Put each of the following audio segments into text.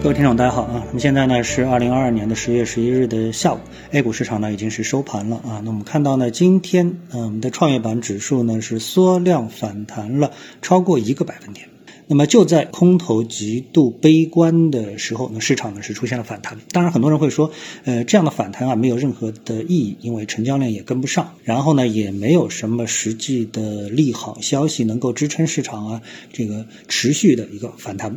各位听众，大家好啊！那么现在呢是二零二二年的十月十一日的下午，A 股市场呢已经是收盘了啊。那我们看到呢，今天嗯，我们的创业板指数呢是缩量反弹了超过一个百分点。那么就在空头极度悲观的时候，呢，市场呢是出现了反弹。当然，很多人会说，呃，这样的反弹啊没有任何的意义，因为成交量也跟不上，然后呢也没有什么实际的利好消息能够支撑市场啊这个持续的一个反弹。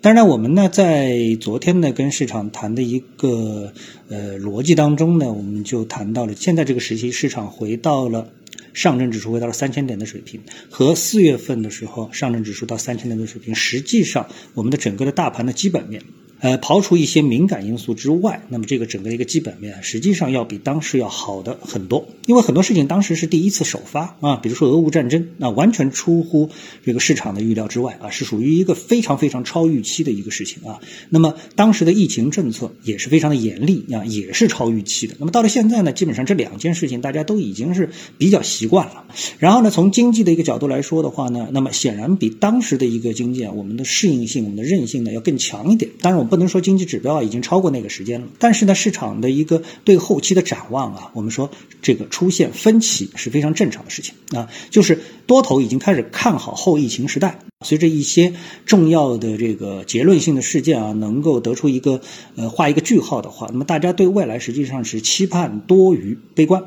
当然，我们呢在昨天呢跟市场谈的一个呃逻辑当中呢，我们就谈到了现在这个时期市场回到了上证指数回到了三千点的水平，和四月份的时候上证指数到三千点的水平，实际上我们的整个的大盘的基本面。呃，刨除一些敏感因素之外，那么这个整个一个基本面实际上要比当时要好的很多，因为很多事情当时是第一次首发啊，比如说俄乌战争，那完全出乎这个市场的预料之外啊，是属于一个非常非常超预期的一个事情啊。那么当时的疫情政策也是非常的严厉啊，也是超预期的。那么到了现在呢，基本上这两件事情大家都已经是比较习惯了。然后呢，从经济的一个角度来说的话呢，那么显然比当时的一个经济啊，我们的适应性、我们的韧性呢要更强一点。当然我们。不能说经济指标已经超过那个时间了，但是呢，市场的一个对后期的展望啊，我们说这个出现分歧是非常正常的事情啊，就是多头已经开始看好后疫情时代，随着一些重要的这个结论性的事件啊，能够得出一个呃画一个句号的话，那么大家对未来实际上是期盼多于悲观。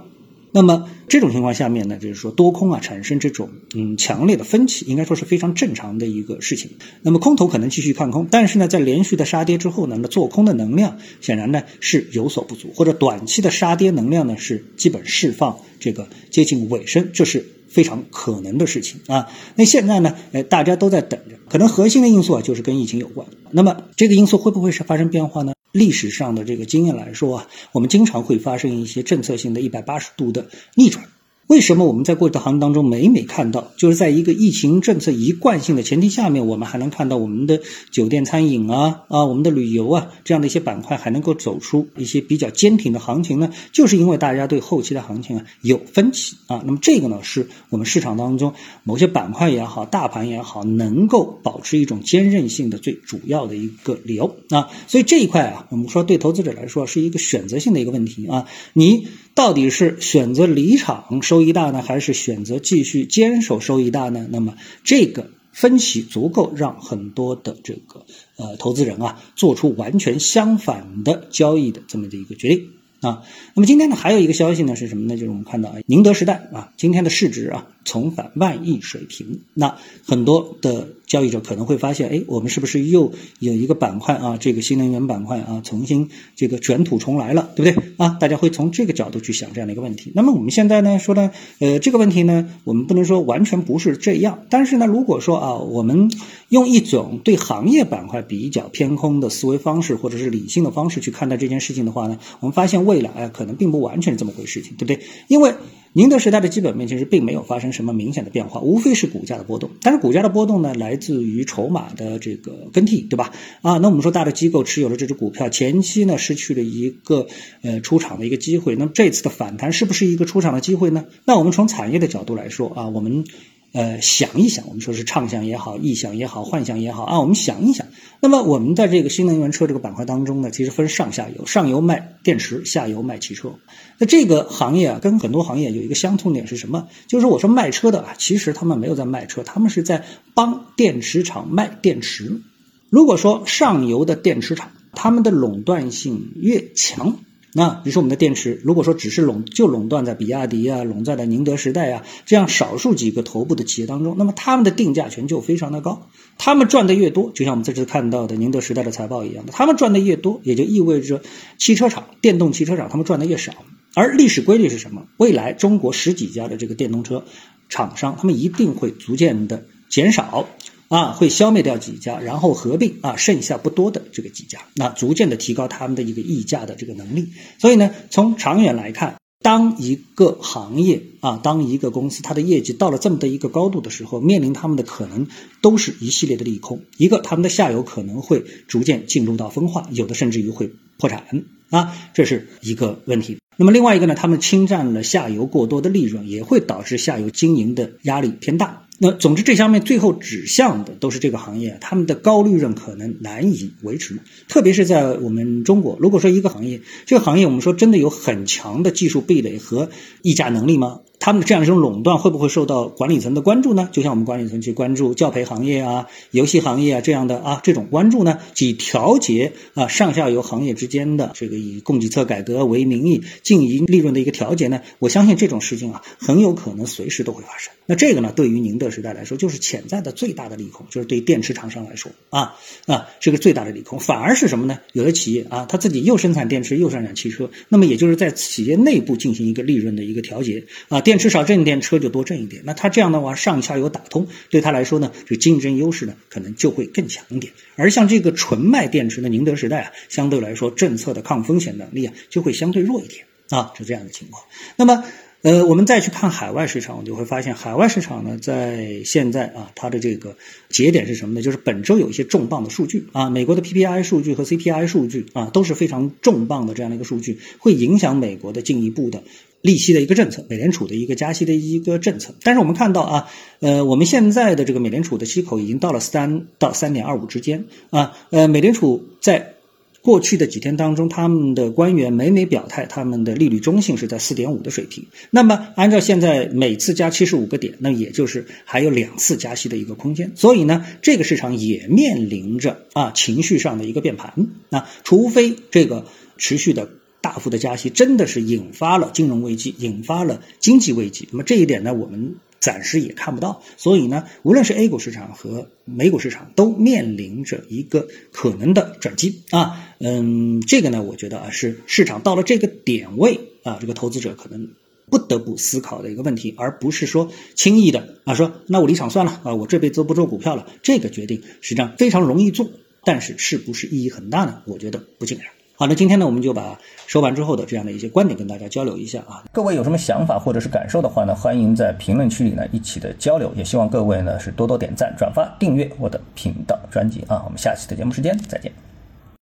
那么这种情况下面呢，就是说多空啊产生这种嗯强烈的分歧，应该说是非常正常的一个事情。那么空头可能继续看空，但是呢，在连续的杀跌之后呢，那做空的能量显然呢是有所不足，或者短期的杀跌能量呢是基本释放这个接近尾声，这是非常可能的事情啊。那现在呢，呃，大家都在等着，可能核心的因素啊就是跟疫情有关。那么这个因素会不会是发生变化呢？历史上的这个经验来说啊，我们经常会发生一些政策性的一百八十度的逆转。为什么我们在过去的行情当中每每看到，就是在一个疫情政策一贯性的前提下面，我们还能看到我们的酒店餐饮啊啊，我们的旅游啊这样的一些板块还能够走出一些比较坚挺的行情呢？就是因为大家对后期的行情啊有分歧啊。那么这个呢，是我们市场当中某些板块也好，大盘也好，能够保持一种坚韧性的最主要的一个理由啊。所以这一块啊，我们说对投资者来说是一个选择性的一个问题啊，你。到底是选择离场收收益大呢，还是选择继续坚守收益大呢？那么这个分歧足够让很多的这个呃投资人啊做出完全相反的交易的这么的一个决定啊。那么今天呢还有一个消息呢是什么呢？就是我们看到宁德时代啊今天的市值啊重返万亿水平，那很多的。交易者可能会发现，哎，我们是不是又有一个板块啊？这个新能源板块啊，重新这个卷土重来了，对不对啊？大家会从这个角度去想这样的一个问题。那么我们现在呢说呢，呃，这个问题呢，我们不能说完全不是这样。但是呢，如果说啊，我们用一种对行业板块比较偏空的思维方式，或者是理性的方式去看待这件事情的话呢，我们发现未来啊，可能并不完全是这么回事情，对不对？因为宁德时代的基本面其实并没有发生什么明显的变化，无非是股价的波动。但是股价的波动呢，来自于筹码的这个更替，对吧？啊，那我们说大的机构持有了这只股票，前期呢失去了一个呃出场的一个机会。那么这次的反弹是不是一个出场的机会呢？那我们从产业的角度来说啊，我们。呃，想一想，我们说是畅想也好，臆想也好，幻想也好啊，我们想一想。那么我们在这个新能源车这个板块当中呢，其实分上下游，上游卖电池，下游卖汽车。那这个行业啊，跟很多行业有一个相通点是什么？就是我说卖车的啊，其实他们没有在卖车，他们是在帮电池厂卖电池。如果说上游的电池厂，他们的垄断性越强。那比如说我们的电池，如果说只是垄就垄断在比亚迪啊，垄断在宁德时代啊这样少数几个头部的企业当中，那么他们的定价权就非常的高，他们赚的越多，就像我们这次看到的宁德时代的财报一样的，他们赚的越多，也就意味着汽车厂、电动汽车厂他们赚的越少。而历史规律是什么？未来中国十几家的这个电动车厂商，他们一定会逐渐的减少。啊，会消灭掉几家，然后合并啊，剩下不多的这个几家，那逐渐的提高他们的一个溢价的这个能力。所以呢，从长远来看，当一个行业啊，当一个公司它的业绩到了这么的一个高度的时候，面临他们的可能都是一系列的利空。一个，他们的下游可能会逐渐进入到分化，有的甚至于会破产啊，这是一个问题。那么另外一个呢，他们侵占了下游过多的利润，也会导致下游经营的压力偏大。那总之，这下面最后指向的都是这个行业，他们的高利润可能难以维持。特别是在我们中国，如果说一个行业，这个行业我们说真的有很强的技术壁垒和溢价能力吗？他们这样一种垄断会不会受到管理层的关注呢？就像我们管理层去关注教培行业啊、游戏行业啊这样的啊这种关注呢，以调节啊上下游行业之间的这个以供给侧改革为名义经营利润的一个调节呢？我相信这种事情啊很有可能随时都会发生。那这个呢，对于宁德时代来说，就是潜在的最大的利空，就是对电池厂商来说啊啊这个最大的利空，反而是什么呢？有的企业啊，他自己又生产电池又生产汽车，那么也就是在企业内部进行一个利润的一个调节啊。电池少挣一点，车就多挣一点。那他这样的话，上下游打通，对他来说呢，这竞争优势呢，可能就会更强一点。而像这个纯卖电池的宁德时代啊，相对来说，政策的抗风险能力啊，就会相对弱一点啊，是这样的情况。那么。呃，我们再去看海外市场，我就会发现海外市场呢，在现在啊，它的这个节点是什么呢？就是本周有一些重磅的数据啊，美国的 PPI 数据和 CPI 数据啊，都是非常重磅的这样的一个数据，会影响美国的进一步的利息的一个政策，美联储的一个加息的一个政策。但是我们看到啊，呃，我们现在的这个美联储的息口已经到了三到三点二五之间啊，呃，美联储在。过去的几天当中，他们的官员每每表态，他们的利率中性是在四点五的水平。那么，按照现在每次加七十五个点，那也就是还有两次加息的一个空间。所以呢，这个市场也面临着啊情绪上的一个变盘。那除非这个持续的大幅的加息真的是引发了金融危机，引发了经济危机，那么这一点呢，我们。暂时也看不到，所以呢，无论是 A 股市场和美股市场都面临着一个可能的转机啊，嗯，这个呢，我觉得啊是市场到了这个点位啊，这个投资者可能不得不思考的一个问题，而不是说轻易的啊说那我离场算了啊，我这辈子都不做股票了，这个决定实际上非常容易做，但是是不是意义很大呢？我觉得不尽然。好，那今天呢，我们就把收完之后的这样的一些观点跟大家交流一下啊。各位有什么想法或者是感受的话呢，欢迎在评论区里呢一起的交流。也希望各位呢是多多点赞、转发、订阅我的频道专辑啊。我们下期的节目时间再见。